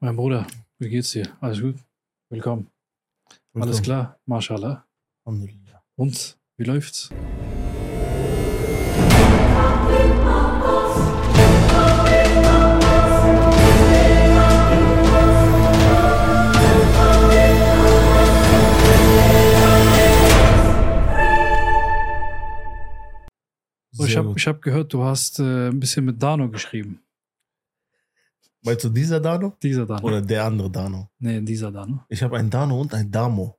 Mein Bruder, wie geht's dir? Alles gut? Willkommen. Alles klar? Mashallah. Alhamdulillah. Und, wie läuft's? Oh, ich Sehr habe ich hab gehört, du hast äh, ein bisschen mit Dano geschrieben. Meinst du dieser Dano? Dieser Dano. Oder der andere Dano? Nee, dieser Dano. Ich habe einen Dano und einen Damo.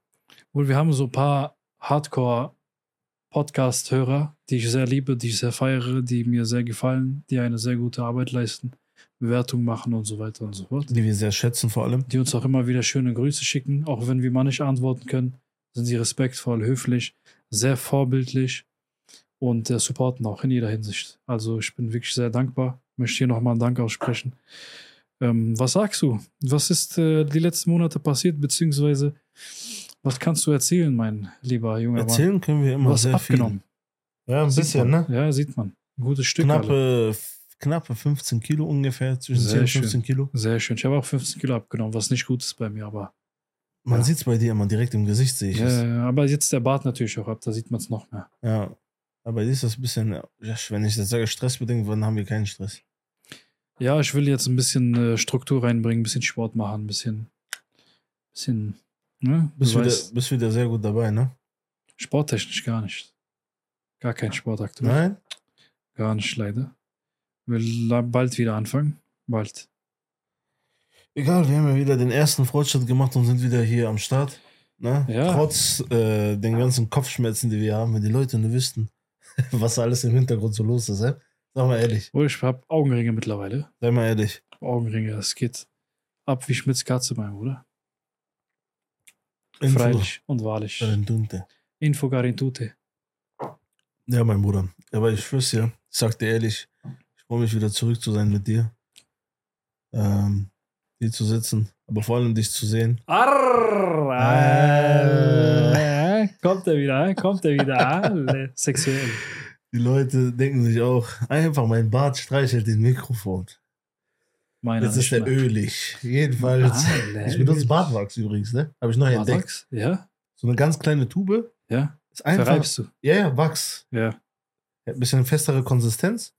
Wohl, wir haben so ein paar Hardcore-Podcast-Hörer, die ich sehr liebe, die ich sehr feiere, die mir sehr gefallen, die eine sehr gute Arbeit leisten, Bewertungen machen und so weiter und so fort. Die wir sehr schätzen vor allem. Die uns auch immer wieder schöne Grüße schicken, auch wenn wir mal nicht antworten können, sind sie respektvoll, höflich, sehr vorbildlich und äh, supporten auch in jeder Hinsicht. Also ich bin wirklich sehr dankbar, möchte hier nochmal einen Dank aussprechen. Ähm, was sagst du? Was ist äh, die letzten Monate passiert, beziehungsweise was kannst du erzählen, mein lieber junger Mann? Erzählen können wir immer hast sehr abgenommen. viel. Ja, ein Sieht bisschen, man. ne? Ja, sieht man. Ein gutes Stück. alle. Knappe, knappe 15 Kilo ungefähr, zwischen Sehr 10 und schön. 15 Kilo. Sehr schön. Ich habe auch 15 Kilo abgenommen, was nicht gut ist bei mir, aber. Man Ja. sieht es bei dir immer direkt im Gesicht, sehe ich es. Ja, ja, aber jetzt der Bart natürlich auch ab, da sieht man es noch mehr. Ja. Aber ist das ein bisschen, wenn ich das sage, stressbedingt, dann haben wir keinen Stress. Ja, ich will jetzt ein bisschen äh, Struktur reinbringen, ein bisschen Sport machen, ein bisschen. bisschen ne? Du Bist wieder, bist wieder sehr gut dabei, ne? sporttechnisch gar nicht. Gar kein Sport aktuell. Nein? Gar nicht, leider. Will bald wieder anfangen. Bald. Egal, wir haben ja wieder den ersten Fortschritt gemacht und sind wieder hier am Start. Ne? Ja. Trotz äh, den ganzen Kopfschmerzen, die wir haben, wenn die Leute nur wüssten, was alles im Hintergrund so los ist. Äh? Sag mal ehrlich, Oh, ich habe Augenringe mittlerweile. sei mal ehrlich. Augenringe, es geht ab wie Schmitz Katze, mein Bruder. Info- Freilich und wahrlich. Dunte. Info garantute. Ja, mein Bruder. Aber ich schwör's dir, ich sag dir ehrlich, ich freue mich wieder zurück zu sein mit dir. Ähm, hier zu sitzen, aber vor allem dich zu sehen. Arr, äh, kommt er wieder, äh? kommt er wieder, alle sexuell. Die Leute denken sich auch, einfach mein Bart streichelt den Mikrofon. Meiner Jetzt ist mehr. ölig. Jedenfalls. Alle Ich benutze. Bartwachs übrigens, ne? Habe ich neu entdeckt. Bartwachs? Ja, So eine ganz kleine Tube. ja. Ist einfach. Verreibst du. Ja, ja, Wachs. Ja, Hat ein bisschen festere Konsistenz.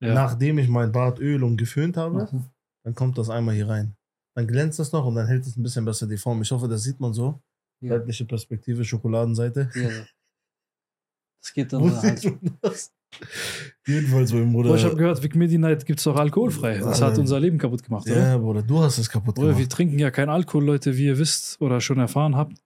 ja. Nachdem ich mein Bart öl und geföhnt habe, Mhm. dann kommt das einmal hier rein. Dann glänzt das noch und dann hält es ein bisschen besser die Form. Ich hoffe, das sieht man so. Ja. Seitliche Perspektive, Schokoladenseite. Ja. Das geht dann so halt. Jedenfalls, mein Bruder. Boah, ich habe gehört, Vic Medi Night gibt es auch alkoholfrei. Das hat unser Leben kaputt gemacht, oder? ja, Bruder, du hast es kaputt Bruder, wir gemacht. trinken ja kein Alkohol, Leute, wie ihr wisst oder schon erfahren habt.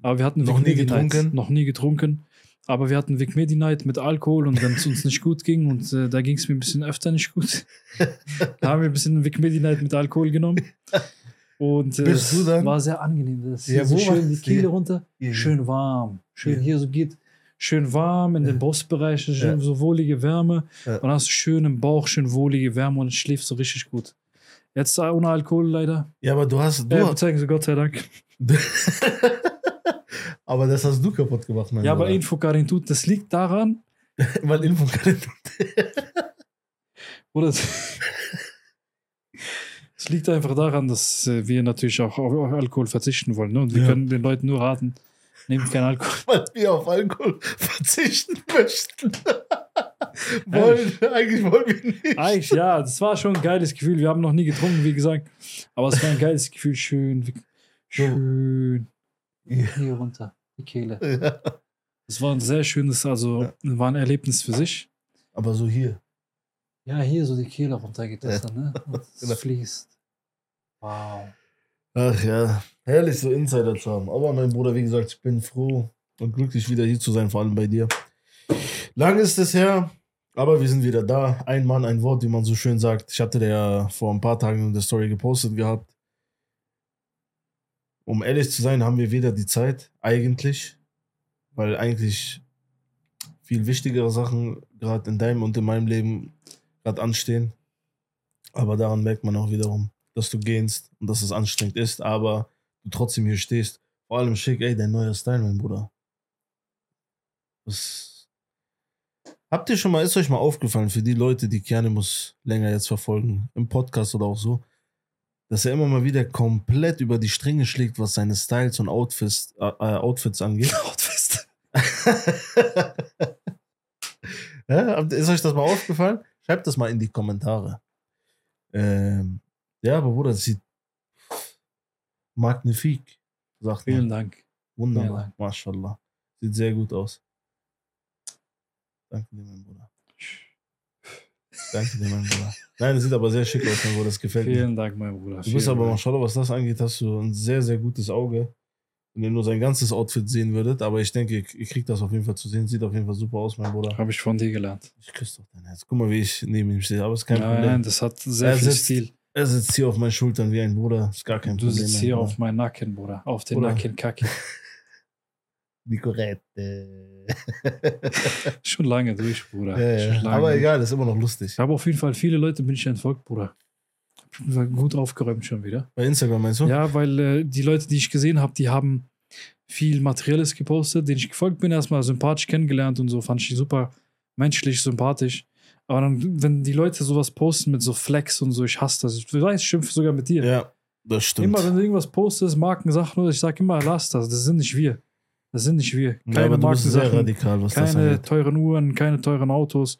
Aber wir hatten Noch Vic nie Medi Night. getrunken? Noch nie getrunken. Aber wir hatten Vic Medi Night mit Alkohol und wenn es uns nicht gut ging und äh, da ging es mir ein bisschen öfter nicht gut, da haben wir ein bisschen Vic Medi Night mit Alkohol genommen. Und äh, Bist du dann? war sehr angenehm. Das Ja, so schön die Kehle runter, Hier. schön warm. Schön Hier. hier so geht, schön warm in den Brustbereich, schön Ja. so wohlige Wärme. Ja. Und dann hast du schön im Bauch, schön wohlige Wärme und es schläft so richtig gut. Jetzt ohne Alkohol leider. Ja, aber du hast. Du, Ja, bezeigen Sie Gott sei Dank. aber das hast du kaputt gemacht, mein Ja, aber Bruder. Info Karin tut, das liegt daran, Weil Info kann oder es liegt einfach daran, dass äh, wir natürlich auch auf Alkohol verzichten wollen. Ne? Und wir Ja. können den Leuten nur raten, nehmt keinen Alkohol. weil wir auf Alkohol verzichten möchten. wollen, eigentlich wollen wir nicht. Eigentlich, ja, das war schon ein geiles Gefühl. Wir haben noch nie getrunken, wie gesagt. Aber es war ein geiles Gefühl. Schön, schön. Ja. Hier runter, die Kehle. Ja. Es war ein sehr schönes, also Ja. war ein Erlebnis für sich. Aber so hier. Ja, hier so die Kehle runter geht das Ja. dann, ne? Und es Genau. fließt. Wow. Ach ja, herrlich so Insider zu haben. Aber mein Bruder, wie gesagt, ich bin froh und glücklich wieder hier zu sein, vor allem bei dir. Lang ist es her, aber wir sind wieder da. Ein Mann, ein Wort, wie man so schön sagt. Ich hatte der ja vor ein paar Tagen in der Story gepostet gehabt. Um ehrlich zu sein, haben wir weder die Zeit, eigentlich, weil eigentlich viel wichtigere Sachen gerade in deinem und in meinem Leben gerade anstehen. Aber daran merkt man auch wiederum, dass du gehst und dass es anstrengend ist, aber du trotzdem hier stehst. Vor allem schick, ey, dein neuer Style, mein Bruder. Das Habt ihr schon mal, ist euch mal aufgefallen, für die Leute, die Kianimus länger jetzt verfolgen, im Podcast oder auch so, dass er immer mal wieder komplett über die Stränge schlägt, was seine Styles und Outfits, äh, äh, Outfits angeht. Outfist. ja, ist euch das mal aufgefallen? Schreibt das mal in die Kommentare. Ähm, ja, aber Bruder, das sieht magnifik, sagt Vielen man. Dank. Wunderbar, Vielen Dank. mashallah. Sieht sehr gut aus. Danke dir, mein Bruder. Danke dir, mein Bruder. Nein, das sieht aber sehr schick aus, mein Bruder. Das gefällt mir. Vielen Dank, mein Bruder. Du bist Vielen aber, Dank. mashallah, was das angeht, hast du ein sehr, sehr gutes Auge. Wenn ihr nur sein ganzes Outfit sehen würdet, aber ich denke, ihr, ihr kriegt das auf jeden Fall zu sehen. Sieht auf jeden Fall super aus, mein Bruder. Habe ich von dir gelernt. Ich küsse doch dein Herz. Guck mal, wie ich neben ihm stehe, aber ist kein Nein, Problem. das hat sehr Er viel sitzt- Stil. Er sitzt hier auf meinen Schultern wie ein Bruder. Ist gar kein Du Problem. sitzt mein hier Bruder. auf meinen Nacken, Bruder. Auf den Bruder. Nacken Kacke. Nicorette. Schon lange durch, Bruder. ja, Schon ja. lange Aber durch. egal, ist immer noch lustig. Ich habe auf jeden Fall viele Leute bin ich entfolgt, Bruder. Gut aufgeräumt schon wieder. Bei Instagram meinst du? Ja, weil äh, die Leute, die ich gesehen habe, die haben viel Materielles gepostet, denen ich gefolgt bin, erstmal sympathisch kennengelernt und so, fand ich die super menschlich, sympathisch. Aber dann, wenn die Leute sowas posten mit so Flex und so, ich hasse das. Ich weiß, ich schimpfe sogar mit dir. Ja, das stimmt. Immer wenn du irgendwas postest, Markensachen, oder ich sag immer, lass das, das sind nicht wir. Das sind nicht wir. ja, aber bist sehr Markensachen, radikal, keine teuren Uhren, keine teuren Autos.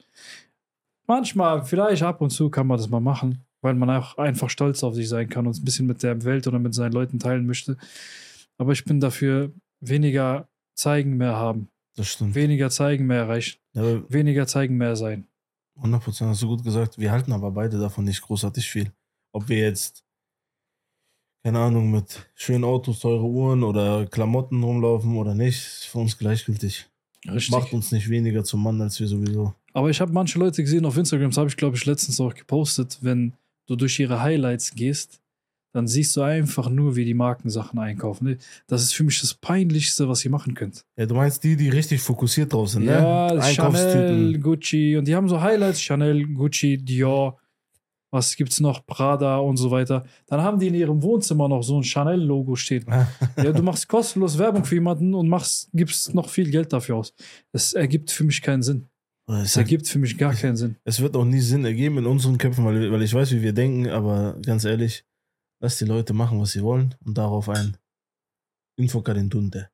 Manchmal, vielleicht ab und zu kann man das mal machen, weil man auch einfach stolz auf sich sein kann und es ein bisschen mit der Welt oder mit seinen Leuten teilen möchte. Aber ich bin dafür weniger zeigen, mehr haben. Das stimmt. Weniger zeigen, mehr erreichen. Ja, Weniger zeigen, mehr sein. 100% hast du gut gesagt. Wir halten aber beide davon nicht großartig viel. Ob wir jetzt, keine Ahnung, mit schönen Autos, teure Uhren oder Klamotten rumlaufen oder nicht, ist für uns gleichgültig. Richtig. Macht uns nicht weniger zum Mann, als wir sowieso. Aber ich habe manche Leute gesehen auf Instagram, das habe ich glaube ich letztens auch gepostet, wenn du durch ihre Highlights gehst, dann siehst du einfach nur, wie die Markensachen einkaufen. Ne? Das ist für mich das Peinlichste, was ihr machen könnt. Ja, du meinst die, die richtig fokussiert drauf sind, Ja, ne? Chanel, Gucci und die haben so Highlights, Chanel, Gucci, Dior, was gibt's noch, Prada und so weiter. Dann haben die in ihrem Wohnzimmer noch so ein Chanel-Logo stehen. Ja, du machst kostenlos Werbung für jemanden und machst, gibst noch viel Geld dafür aus. Das ergibt für mich keinen Sinn. Es, ergibt für mich gar keinen Sinn. es wird auch nie Sinn ergeben in unseren Köpfen, weil, weil ich weiß, wie wir denken, aber ganz ehrlich, lass die Leute machen, was sie wollen und darauf ein Infokadendunte.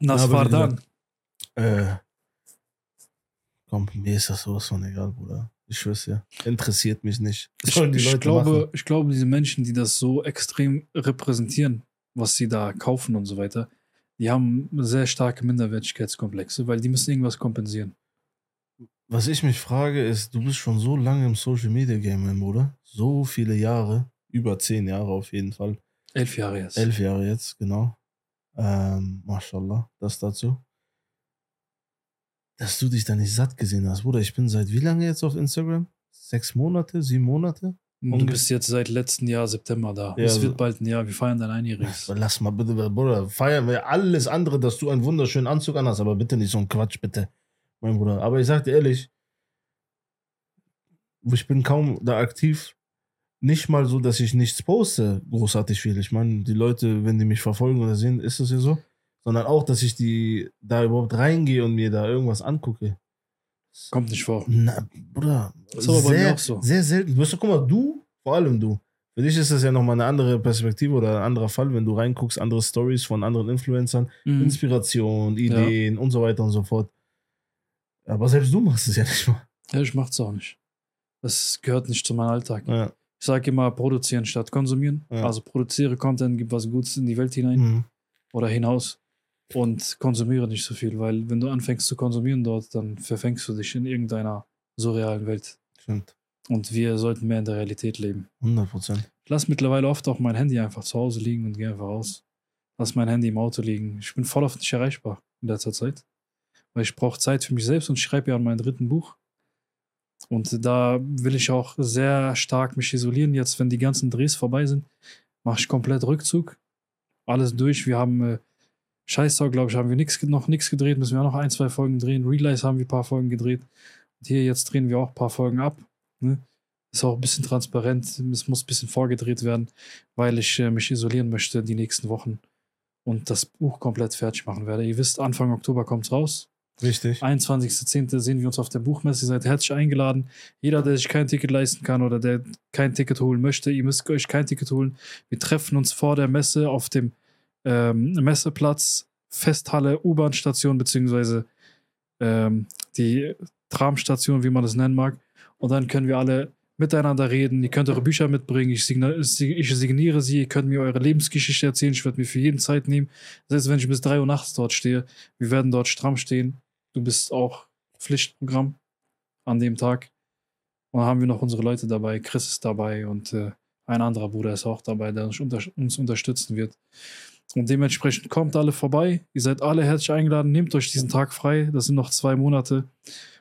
Das war dann. Äh, komm, mir ist das sowas von egal, Bruder. Ich schwör's dir. Interessiert mich nicht. Ich, ich, glaube, machen. ich glaube, diese Menschen, die das so extrem repräsentieren, was sie da kaufen und so weiter, die haben sehr starke Minderwertigkeitskomplexe, weil die müssen irgendwas kompensieren. Was ich mich frage, ist, du bist schon so lange im Social Media Game, mein Bruder. So viele Jahre. Über zehn Jahre auf jeden Fall. Elf Jahre jetzt. Elf Jahre jetzt, genau. Ähm, mashallah, das dazu. Dass du dich da nicht satt gesehen hast, Bruder. Ich bin seit wie lange jetzt auf Instagram? Sechs Monate, sieben Monate? Und du bist jetzt seit letztem Jahr September da. Ja, es wird bald ein Jahr. Wir feiern dein Einjähriges. Lass mal bitte, Bruder, feiern wir alles andere, dass du einen wunderschönen Anzug anhast, aber bitte nicht so ein Quatsch, bitte, mein Bruder. Aber ich sag dir ehrlich, ich bin kaum da aktiv. Nicht mal so, dass ich nichts poste, großartig viel. Ich meine, die Leute, wenn die mich verfolgen oder sehen, ist das ja so. Sondern auch, dass ich die da überhaupt reingehe und mir da irgendwas angucke. Kommt nicht vor. Na, Bruder, Ist aber bei mir sehr, auch so. sehr selten. Weißt du, guck mal, du, vor allem du. Für dich ist das ja nochmal eine andere Perspektive oder ein anderer Fall, wenn du reinguckst, andere Stories von anderen Influencern, Mhm. Inspiration, Ideen und so weiter und so fort. Aber selbst du machst es ja nicht mal. Ja, ich mach's auch nicht. Das gehört nicht zu meinem Alltag. Ja. Ich sage immer, produzieren statt konsumieren. Ja. Also produziere Content, gib was Gutes in die Welt hinein Mhm. oder hinaus und konsumiere nicht so viel, weil wenn du anfängst zu konsumieren dort, dann verfängst du dich in irgendeiner surrealen Welt. Stimmt. Und wir sollten mehr in der Realität leben. 100 Prozent. Ich lasse mittlerweile oft auch mein Handy einfach zu Hause liegen und gehe einfach raus. Lass mein Handy im Auto liegen. Ich bin voll oft nicht erreichbar in letzter Zeit. Weil ich brauche Zeit für mich selbst und ich schreibe ja an meinem dritten Buch. Und da will ich auch sehr stark mich isolieren. Jetzt, wenn die ganzen Drehs vorbei sind, mache ich komplett Rückzug. Alles durch. Wir haben äh, Scheißtag, glaube ich, haben wir nix, noch nichts gedreht. Müssen wir auch noch ein, zwei Folgen drehen. Realize haben wir ein paar Folgen gedreht. Und hier jetzt drehen wir auch ein paar Folgen ab. Ne? Ist auch ein bisschen transparent. Es muss ein bisschen vorgedreht werden, weil ich äh, mich isolieren möchte die nächsten Wochen und das Buch komplett fertig machen werde. Ihr wisst, Anfang Oktober kommt es raus. Richtig. 21.10. sehen wir uns auf der Buchmesse. Ihr seid herzlich eingeladen. Jeder, der sich kein Ticket leisten kann oder der kein Ticket holen möchte, ihr müsst euch kein Ticket holen. Wir treffen uns vor der Messe auf dem ähm, Messeplatz, Festhalle, U-Bahn-Station, beziehungsweise ähm, die Tramstation, wie man das nennen mag. Und dann können wir alle miteinander reden. Ihr könnt eure Bücher mitbringen. Ich, signa ich signiere sie. Ihr könnt mir eure Lebensgeschichte erzählen. Ich werde mir für jeden Zeit nehmen. Selbst wenn ich bis 3 Uhr nachts dort stehe. Wir werden dort stramm stehen. Du bist auch Pflichtprogramm an dem Tag. Und dann haben wir noch unsere Leute dabei. Chris ist dabei und äh, ein anderer Bruder ist auch dabei, der uns, unter uns unterstützen wird. Und dementsprechend kommt alle vorbei. Ihr seid alle herzlich eingeladen. Nehmt euch diesen Tag frei. Das sind noch zwei Monate.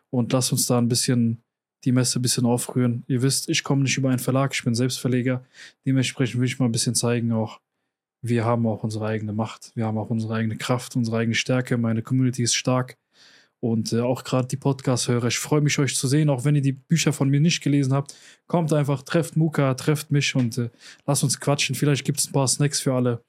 Und lasst uns da ein bisschen die Messe ein bisschen aufrühren. Ihr wisst, ich komme nicht über einen Verlag, ich bin selbst Verleger. Dementsprechend will ich mal ein bisschen zeigen, auch wir haben auch unsere eigene Macht, wir haben auch unsere eigene Kraft, unsere eigene Stärke. Meine Community ist stark. Und äh, auch gerade die Podcast-Hörer, ich freue mich, euch zu sehen, auch wenn ihr die Bücher von mir nicht gelesen habt. Kommt einfach, trefft Muka, trefft mich und äh, lasst uns quatschen. Vielleicht gibt es ein paar Snacks für alle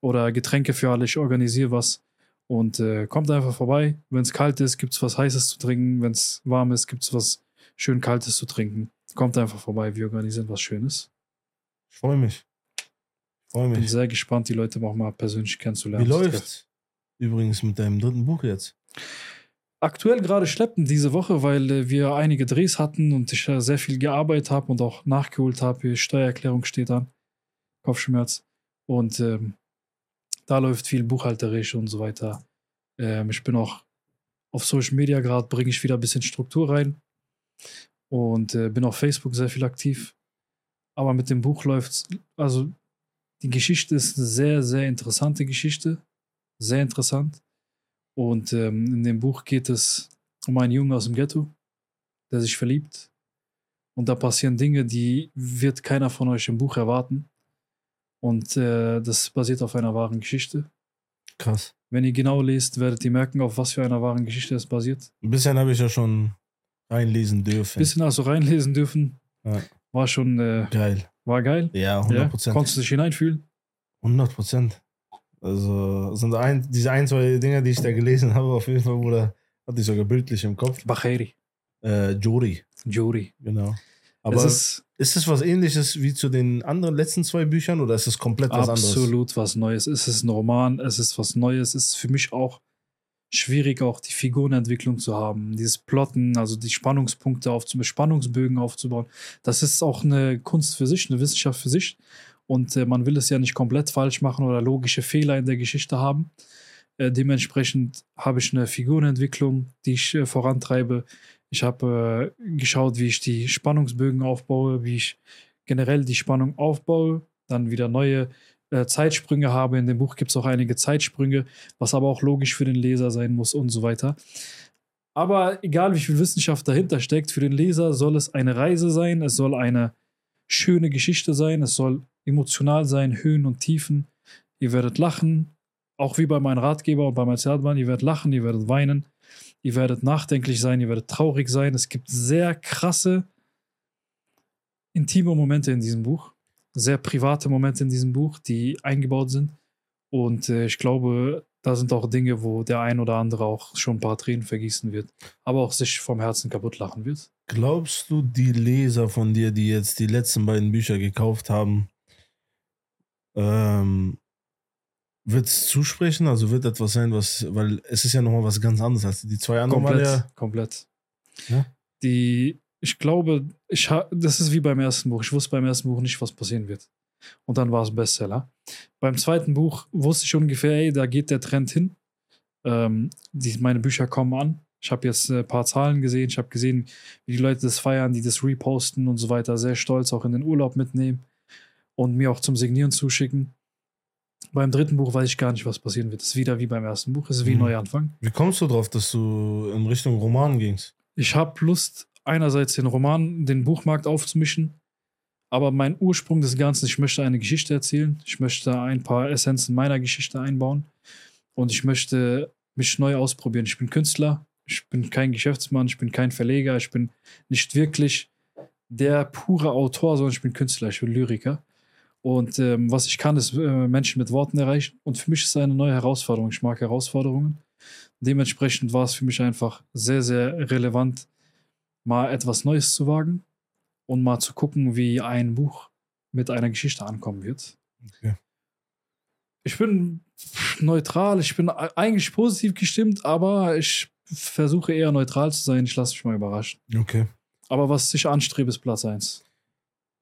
oder Getränke für alle. Ich organisiere was. Und äh, kommt einfach vorbei. Wenn es kalt ist, gibt es was Heißes zu trinken. Wenn es warm ist, gibt es was schön Kaltes zu trinken. Kommt einfach vorbei, wir organisieren was Schönes. Ich freue mich. Freue mich. Bin sehr gespannt, die Leute auch mal persönlich kennenzulernen. Wie läuft übrigens mit deinem dritten Buch jetzt? Aktuell gerade schleppen diese Woche, weil äh, wir einige Drehs hatten und ich äh, sehr viel gearbeitet habe und auch nachgeholt habe. Steuererklärung steht an. Kopfschmerz. Und ähm, da läuft viel buchhalterisch und so weiter. Ähm, ich bin auch auf Social Media gerade, bringe ich wieder ein bisschen Struktur rein und äh, bin auf Facebook sehr viel aktiv. Aber mit dem Buch läuft also die Geschichte ist eine sehr, sehr interessante Geschichte. Sehr interessant. Und ähm, in dem Buch geht es um einen Jungen aus dem Ghetto, der sich verliebt. Und da passieren Dinge, die wird keiner von euch im Buch erwarten. Und äh, das basiert auf einer wahren Geschichte. Krass. Wenn ihr genau lest, werdet ihr merken, auf was für einer wahren Geschichte es basiert. Ein bisschen habe ich ja schon reinlesen dürfen. Bisschen also reinlesen dürfen. Ja. War schon äh, geil. War geil. Ja, 100 Prozent. Ja? Konntest du dich hineinfühlen? 100 Prozent. Also sind ein, diese ein, zwei Dinge, die ich da gelesen habe, auf jeden Fall, wurde, hatte ich sogar bildlich im Kopf. Bacheri. Äh, Jori. Jori. Genau. Aber es ist, ist es was ähnliches wie zu den anderen letzten zwei Büchern oder ist es komplett was absolut anderes? Absolut was Neues. Es ist ein Roman, es ist was Neues. Es ist für mich auch schwierig, auch die Figurenentwicklung zu haben, dieses Plotten, also die Spannungspunkte aufzubauen, Spannungsbögen aufzubauen. Das ist auch eine Kunst für sich, eine Wissenschaft für sich. Und äh, man will es ja nicht komplett falsch machen oder logische Fehler in der Geschichte haben. Äh, dementsprechend habe ich eine Figurenentwicklung, die ich äh, vorantreibe. Ich habe äh, geschaut, wie ich die Spannungsbögen aufbaue, wie ich generell die Spannung aufbaue, dann wieder neue äh, Zeitsprünge habe. In dem Buch gibt es auch einige Zeitsprünge, was aber auch logisch für den Leser sein muss und so weiter. Aber egal wie viel Wissenschaft dahinter steckt, für den Leser soll es eine Reise sein, es soll eine schöne Geschichte sein, es soll emotional sein, Höhen und Tiefen. Ihr werdet lachen, auch wie bei meinem Ratgeber und bei meinem Zertmann, ihr werdet lachen, ihr werdet weinen, ihr werdet nachdenklich sein, ihr werdet traurig sein. Es gibt sehr krasse, intime Momente in diesem Buch sehr private Momente in diesem Buch, die eingebaut sind. Und äh, ich glaube, da sind auch Dinge, wo der ein oder andere auch schon ein paar Tränen vergießen wird, aber auch sich vom Herzen kaputt lachen wird. Glaubst du, die Leser von dir, die jetzt die letzten beiden Bücher gekauft haben, ähm, wird es zusprechen? Also wird etwas sein, was, weil es ist ja nochmal was ganz anderes als die zwei anderen. Komplett, ja komplett. Ja? Die ich glaube, ich das ist wie beim ersten Buch. Ich wusste beim ersten Buch nicht, was passieren wird. Und dann war es Bestseller. Beim zweiten Buch wusste ich ungefähr, ey, da geht der Trend hin. Ähm, die, meine Bücher kommen an. Ich habe jetzt ein paar Zahlen gesehen. Ich habe gesehen, wie die Leute das feiern, die das reposten und so weiter. Sehr stolz auch in den Urlaub mitnehmen und mir auch zum Signieren zuschicken. Beim dritten Buch weiß ich gar nicht, was passieren wird. Es ist wieder wie beim ersten Buch. Es ist wie mhm. Neuanfang. Wie kommst du drauf, dass du in Richtung Roman gingst? Ich habe Lust, einerseits den Roman, den Buchmarkt aufzumischen, aber mein Ursprung des Ganzen, ich möchte eine Geschichte erzählen, ich möchte ein paar Essenzen meiner Geschichte einbauen und ich möchte mich neu ausprobieren. Ich bin Künstler, ich bin kein Geschäftsmann, ich bin kein Verleger, ich bin nicht wirklich der pure Autor, sondern ich bin Künstler, ich bin Lyriker. Und ähm, was ich kann, ist äh, Menschen mit Worten erreichen. Und für mich ist es eine neue Herausforderung. Ich mag Herausforderungen. Dementsprechend war es für mich einfach sehr, sehr relevant, mal etwas Neues zu wagen und mal zu gucken, wie ein Buch mit einer Geschichte ankommen wird. Okay. Ich bin neutral, ich bin eigentlich positiv gestimmt, aber ich versuche eher neutral zu sein. Ich lasse mich mal überraschen. Okay. Aber was ich anstrebe, ist Platz 1.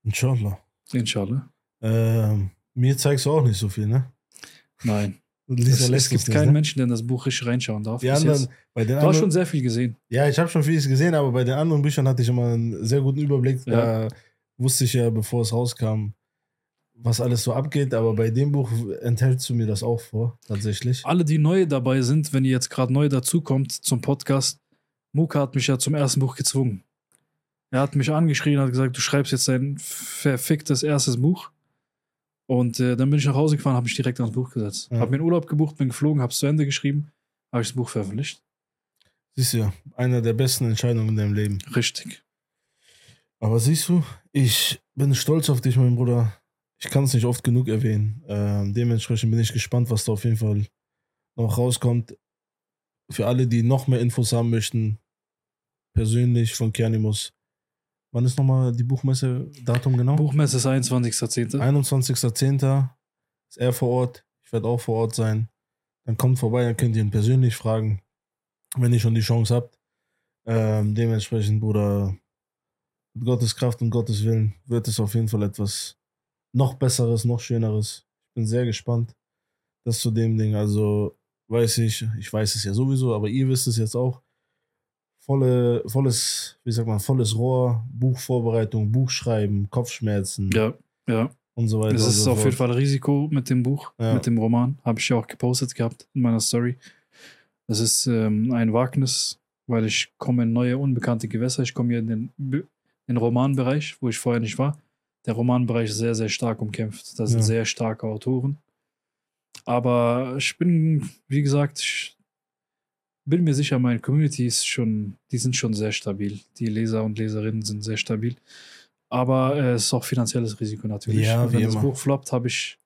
Inshallah. Inshallah. Ähm, mir zeigst du auch nicht so viel, ne? Nein. Es, ja es gibt keinen ne? Menschen, der in das Buch richtig reinschauen darf. Die anderen, bei den Du hast anderen, schon sehr viel gesehen. ja, ich habe schon vieles gesehen, aber bei den anderen Büchern hatte ich immer einen sehr guten Überblick. Da wusste ich ja, bevor es rauskam, was alles so abgeht. Aber bei dem Buch enthältst du mir das auch vor, tatsächlich. Alle, die neu dabei sind, wenn ihr jetzt gerade neu dazukommt zum Podcast, Muka hat mich ja zum ersten Buch gezwungen. Er hat mich angeschrien, hat gesagt, du schreibst jetzt dein verficktes erstes Buch. Und äh, dann bin ich nach Hause gefahren, habe mich direkt ans Buch gesetzt. Ja. Habe mir einen Urlaub gebucht, bin geflogen, habe es zu Ende geschrieben, habe ich das Buch veröffentlicht. Siehst du ja, eine der besten Entscheidungen in deinem Leben. Richtig. Aber siehst du, ich bin stolz auf dich, mein Bruder. Ich kann es nicht oft genug erwähnen. Ähm, dementsprechend bin ich gespannt, was da auf jeden Fall noch rauskommt. Für alle, die noch mehr Infos haben möchten, persönlich von Kianimus. Wann ist nochmal die Buchmesse-Datum genau? Buchmesse ist 21.10. 21.10. ist er vor Ort. Ich werde auch vor Ort sein. Dann kommt vorbei, dann könnt ihr ihn persönlich fragen, wenn ihr schon die Chance habt. Ähm, dementsprechend, Bruder, mit Gottes Kraft und Gottes Willen wird es auf jeden Fall etwas noch Besseres, noch Schöneres. Ich bin sehr gespannt. Das zu dem Ding. Also weiß ich, ich weiß es ja sowieso, aber ihr wisst es jetzt auch. Volle, volles, wie sagt man, volles Rohr, Buchvorbereitung, Buchschreiben, Kopfschmerzen Ja, ja. und so weiter. Das ist so auf jeden Fall Risiko mit dem Buch, Ja. mit dem Roman. Habe ich ja auch gepostet gehabt in meiner Story. Das ist ähm, ein Wagnis, weil ich komme in neue, unbekannte Gewässer. Ich komme hier in den, in den Romanbereich, wo ich vorher nicht war. Der Romanbereich ist sehr, sehr stark umkämpft. Da sind Ja. sehr starke Autoren. Aber ich bin, wie gesagt, ich bin mir sicher, meine Community ist schon, die sind schon sehr stabil. Die Leser und Leserinnen sind sehr stabil. Aber äh, es ist auch finanzielles Risiko natürlich. Ja, wenn das immer. Buch floppt, habe ich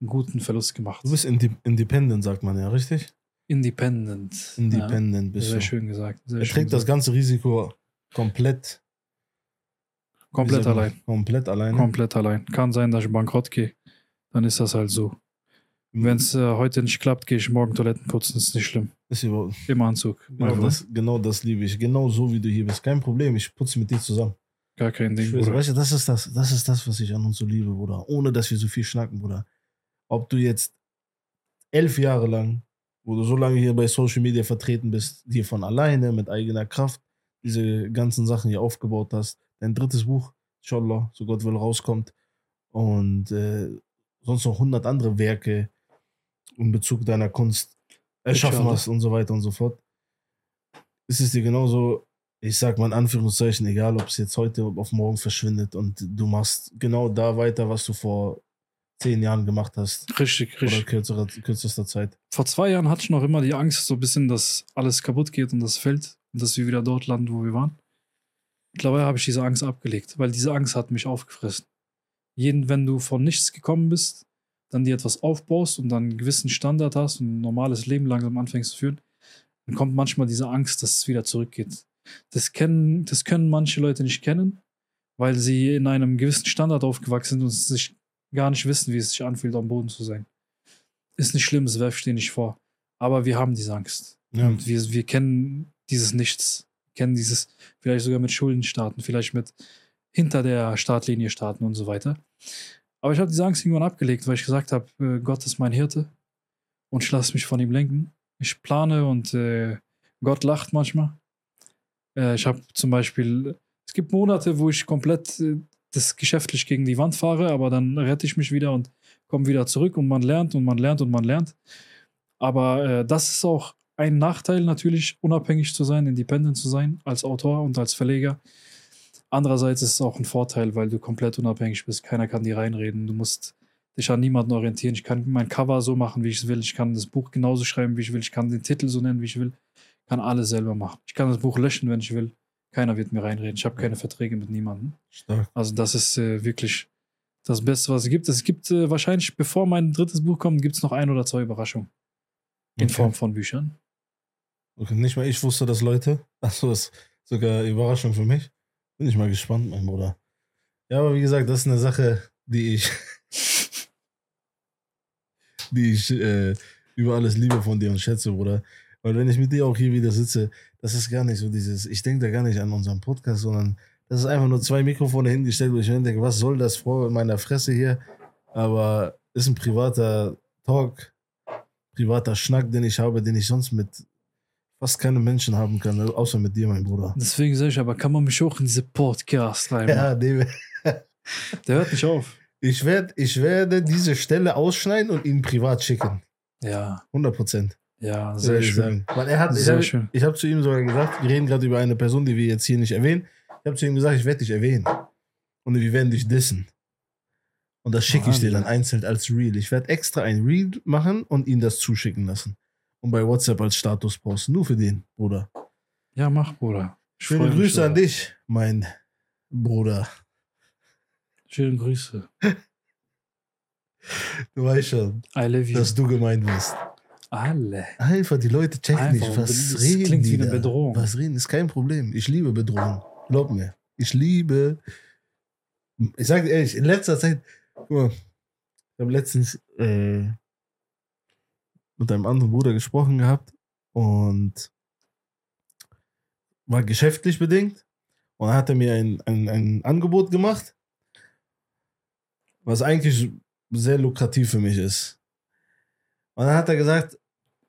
einen guten Verlust gemacht. Du bist inde independent, sagt man ja, richtig? Independent. Independent ja, bist sehr du. schön gesagt. Sehr Er schön trägt das gesagt. ganze Risiko komplett. komplett allein. Komplett alleine. Komplett allein. Kann sein, dass ich bankrott gehe. Dann ist das halt so. Wenn es äh, heute nicht klappt, gehe ich morgen Toiletten putzen. Ist nicht schlimm. Ist über, Im Anzug. genau, Einfach. das, genau das liebe ich. Genau so wie du hier bist. Kein Problem, ich putze mit dir zusammen. Gar kein Ding, Bruder. weißt du, das ist das, das ist das, was ich an uns so liebe, Bruder. Ohne dass wir so viel schnacken, Bruder. Ob du jetzt elf Jahre lang, wo du so lange hier bei Social Media vertreten bist, hier von alleine mit eigener Kraft diese ganzen Sachen hier aufgebaut hast, dein drittes Buch, inshallah, so Gott will, rauskommt und äh, sonst noch hundert andere Werke in Bezug deiner Kunst erschaffen Inshallah. hast und so weiter und so fort, ist es dir genauso, ich sag mal in Anführungszeichen, egal ob es jetzt heute auf morgen verschwindet und du machst genau da weiter, was du vor zehn Jahren gemacht hast Richtig, oder richtig. kürzerer, kürzester Zeit. Vor zwei Jahren hatte ich noch immer die Angst, so ein bisschen, dass alles kaputt geht und das fällt und dass wir wieder dort landen, wo wir waren. Mittlerweile habe ich diese Angst abgelegt, weil diese Angst hat mich aufgefressen. Jeden, wenn du von nichts gekommen bist, dann dir etwas aufbaust und dann einen gewissen Standard hast und ein normales Leben langsam anfängst zu führen, dann kommt manchmal diese Angst, dass es wieder zurückgeht. Das, kennen, das können manche Leute nicht kennen, weil sie in einem gewissen Standard aufgewachsen sind und sich gar nicht wissen, wie es sich anfühlt, am Boden zu sein. Ist nicht schlimm, es werfe ich dir nicht vor. Aber wir haben diese Angst. Ja. Und wir, wir kennen dieses Nichts. Kennen dieses, vielleicht sogar mit Schulden starten, vielleicht mit hinter der Startlinie starten und so weiter. Aber ich habe diese Angst irgendwann abgelegt, weil ich gesagt habe, äh, Gott ist mein Hirte und ich lasse mich von ihm lenken. Ich plane und äh, Gott lacht manchmal. Äh, ich habe zum Beispiel, es gibt Monate, wo ich komplett äh, das geschäftlich gegen die Wand fahre, aber dann rette ich mich wieder und komme wieder zurück und man lernt und man lernt und man lernt. Aber äh, das ist auch ein Nachteil natürlich, unabhängig zu sein, independent zu sein als Autor und als Verleger. Andererseits ist es auch ein Vorteil, weil du komplett unabhängig bist. Keiner kann dir reinreden. Du musst dich an niemanden orientieren. Ich kann mein Cover so machen, wie ich es will. Ich kann das Buch genauso schreiben, wie ich will. Ich kann den Titel so nennen, wie ich will. Ich kann alles selber machen. Ich kann das Buch löschen, wenn ich will. Keiner wird mir reinreden. Ich habe keine Verträge mit niemandem. Stark. Also das ist äh, wirklich das Beste, was es gibt. Es gibt äh, wahrscheinlich, bevor mein drittes Buch kommt, gibt es noch ein oder zwei Überraschungen. In Okay. Form von Büchern. Okay, nicht mal ich wusste das, Leute. Achso, ist sogar Überraschung für mich. Bin ich mal gespannt, mein Bruder. Ja, aber wie gesagt, das ist eine Sache, die ich, die ich äh, über alles liebe von dir und schätze, Bruder. Weil wenn ich mit dir auch hier wieder sitze, das ist gar nicht so dieses, ich denke da gar nicht an unseren Podcast, sondern das ist einfach nur zwei Mikrofone hingestellt, wo ich mir denke, was soll das vor meiner Fresse hier? Aber ist ein privater Talk, privater Schnack, den ich habe, den ich sonst mit fast keinem Menschen haben kann, außer mit dir, mein Bruder. Deswegen sage ich aber, kann man mich auch in diese Podcast rein? Ja, nee, Der hört nicht auf. ich, werd, ich werde diese Stelle ausschneiden und ihn privat schicken. Ja, 100 Prozent. ja, Sehr schön. sagen. Weil er hat, ich Sehr habe schön. ich hab zu ihm sogar gesagt, wir reden gerade über eine Person, die wir jetzt hier nicht erwähnen. Ich habe zu ihm gesagt, ich werde dich erwähnen. Und wir werden dich dissen. Und das schicke ich dir dann einzeln als Reel. Ich werde extra ein Reel machen und ihm das zuschicken lassen. Und bei WhatsApp als Status posten. Nur für den, Bruder. Ja, mach, Bruder. Ich Schöne Grüße an dich, mein Bruder. Schöne Grüße. Du weißt schon, dass du gemeint bist. Alle. Einfach, die Leute checken Einfach, nicht, was das reden klingt die wie eine da? Bedrohung. Was reden, ist kein Problem. Ich liebe Bedrohung. Glaub mir. Ich liebe. Ich sage ehrlich, in letzter Zeit, guck mal, ich habe letztens äh, mit einem anderen Bruder gesprochen gehabt und war geschäftlich bedingt und dann hat er mir ein, ein, ein Angebot gemacht, was eigentlich sehr lukrativ für mich ist. Und dann hat er gesagt,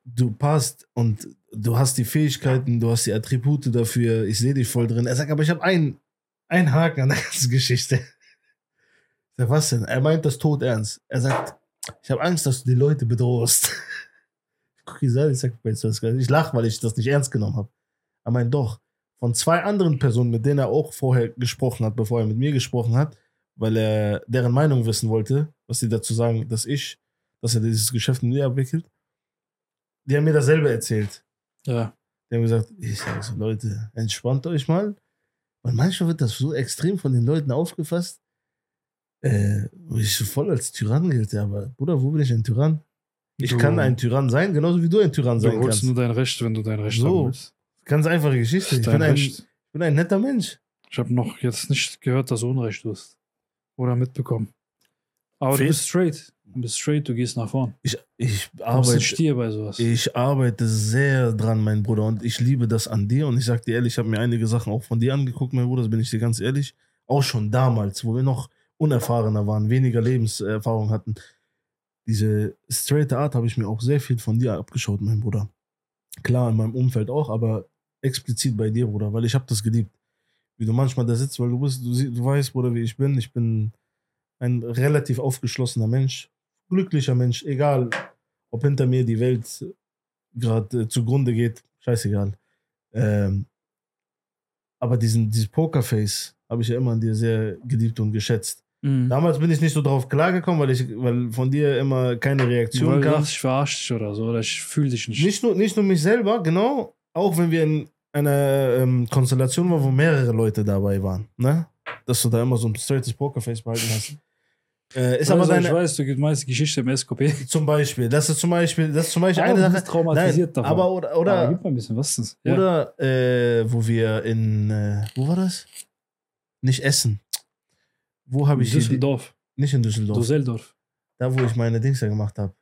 du passt und du hast die Fähigkeiten, du hast die Attribute dafür, ich sehe dich voll drin. Er sagt, aber ich habe einen, einen Haken an der ganzen Geschichte. Ich sag, was denn? Er meint das tot ernst. Er sagt, ich habe Angst, dass du die Leute bedrohst. Ihn an, ich lache, weil ich das nicht ernst genommen habe. Er meint doch, von zwei anderen Personen, mit denen er auch vorher gesprochen hat, bevor er mit mir gesprochen hat, weil er deren Meinung wissen wollte, was sie dazu sagen, dass ich, dass er dieses Geschäft mir abwickelt, die haben mir dasselbe erzählt. Ja. Die haben gesagt, ich sage so, Leute, entspannt euch mal. Und manchmal wird das so extrem von den Leuten aufgefasst, äh, wo ich so voll als Tyrann gilt. Aber Bruder, wo bin ich ein Tyrann? Ich Du- kann ein Tyrann sein, genauso wie du ein Tyrann Du sein holst kannst. nur dein Recht, wenn du dein Recht So. haben willst. Ganz einfache Geschichte. Ich bin, ein, ich bin ein netter Mensch. Ich habe noch jetzt nicht gehört, dass du Unrecht tust. Oder mitbekommen. Aber Fehl- du bist straight. Du bist straight, du gehst nach vorn. Ich, ich Du arbeite, Stier bei sowas. ich arbeite sehr dran, mein Bruder, und ich liebe das an dir. Und ich sag dir ehrlich, ich habe mir einige Sachen auch von dir angeguckt, mein Bruder, das bin ich dir ganz ehrlich. Auch schon damals, wo wir noch unerfahrener waren, weniger Lebenserfahrung hatten. Diese straight Art habe ich mir auch sehr viel von dir abgeschaut, mein Bruder. Klar, in meinem Umfeld auch, aber explizit bei dir, Bruder, weil ich habe das geliebt. Wie du manchmal da sitzt, weil du bist, du, du weißt, Bruder, wie ich bin. Ich bin ein relativ aufgeschlossener Mensch, glücklicher Mensch, egal, ob hinter mir die Welt gerade äh, zugrunde geht, scheißegal. Ähm, aber diesen, dieses Pokerface habe ich ja immer an dir sehr geliebt und geschätzt. Mhm. Damals bin ich nicht so drauf klargekommen, weil, ich, weil von dir immer keine Reaktion Weil du kam. dachtest, ich verarsche dich oder so. Oder ich fühle dich nicht. Nicht nur, nicht nur mich selber, genau. Auch wenn wir in einer ähm, Konstellation waren, wo mehrere Leute dabei waren. Ne? Dass du da immer so ein straightes Pokerface behalten hast. Äh, ist aber also, deine, Ich weiß, du die Geschichte im SKP. zum Beispiel, das ist zum Beispiel, das ist zum Beispiel eine du Sache. traumatisiert Nein, davon. aber oder, aber oder, gib mal ein bisschen, was ist das? Ja. oder äh, wo wir in, äh, wo war das? Nicht Essen. Wo habe ich die- Düsseldorf. Nicht in Düsseldorf. Düsseldorf. Da, wo ich meine Dings ja gemacht habe.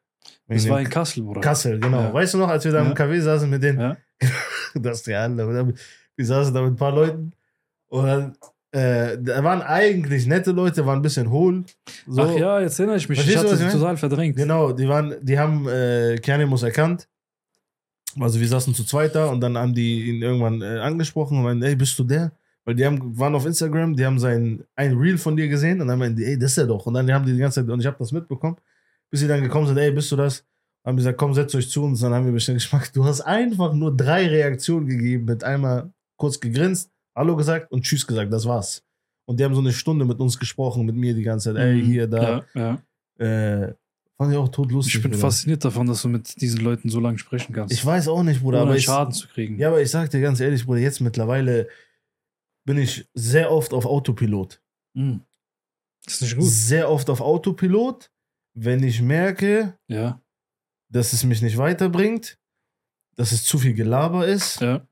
Das war in Kassel, Bruder. Kassel, genau. Ja. Weißt du noch, als wir da im Ja. Café saßen mit denen? Ja. das ist ja alle. Wir saßen da mit ein paar Leuten und dann, äh, da waren eigentlich nette Leute, waren ein bisschen hohl. So. Ach ja, jetzt erinnere ich mich. Verstehst ich hatte sie total verdrängt. Genau, die waren, die haben äh, Kernimus erkannt. Also wir saßen zu zweit da und dann haben die ihn irgendwann äh, angesprochen und meinen, ey, bist du der? Weil die haben, waren auf Instagram, die haben sein ein Reel von dir gesehen und dann meinen die, ey, das ist er doch. Und dann haben die die ganze Zeit, und ich habe das mitbekommen, bis sie dann gekommen sind, ey, bist du das? Haben gesagt, komm, setzt euch zu uns. Dann haben wir bestimmt Geschmack. Du hast einfach nur drei Reaktionen gegeben, mit einmal kurz gegrinst, Hallo gesagt und Tschüss gesagt, das war's. Und die haben so eine Stunde mit uns gesprochen, mit mir die ganze Zeit, ey, Mhm. hier, da. Ja, ja. Äh, fand ich auch totlustig. Ich bin Bruder. fasziniert davon, dass du mit diesen Leuten so lange sprechen kannst. Ich weiß auch nicht, Bruder, ohne aber ich, Schaden zu kriegen. ja, aber ich sag dir ganz ehrlich, Bruder, jetzt mittlerweile bin ich sehr oft auf Autopilot. Mhm. Das ist nicht gut. Sehr oft auf Autopilot, wenn ich merke, Ja. dass es mich nicht weiterbringt, dass es zu viel Gelaber ist Ja.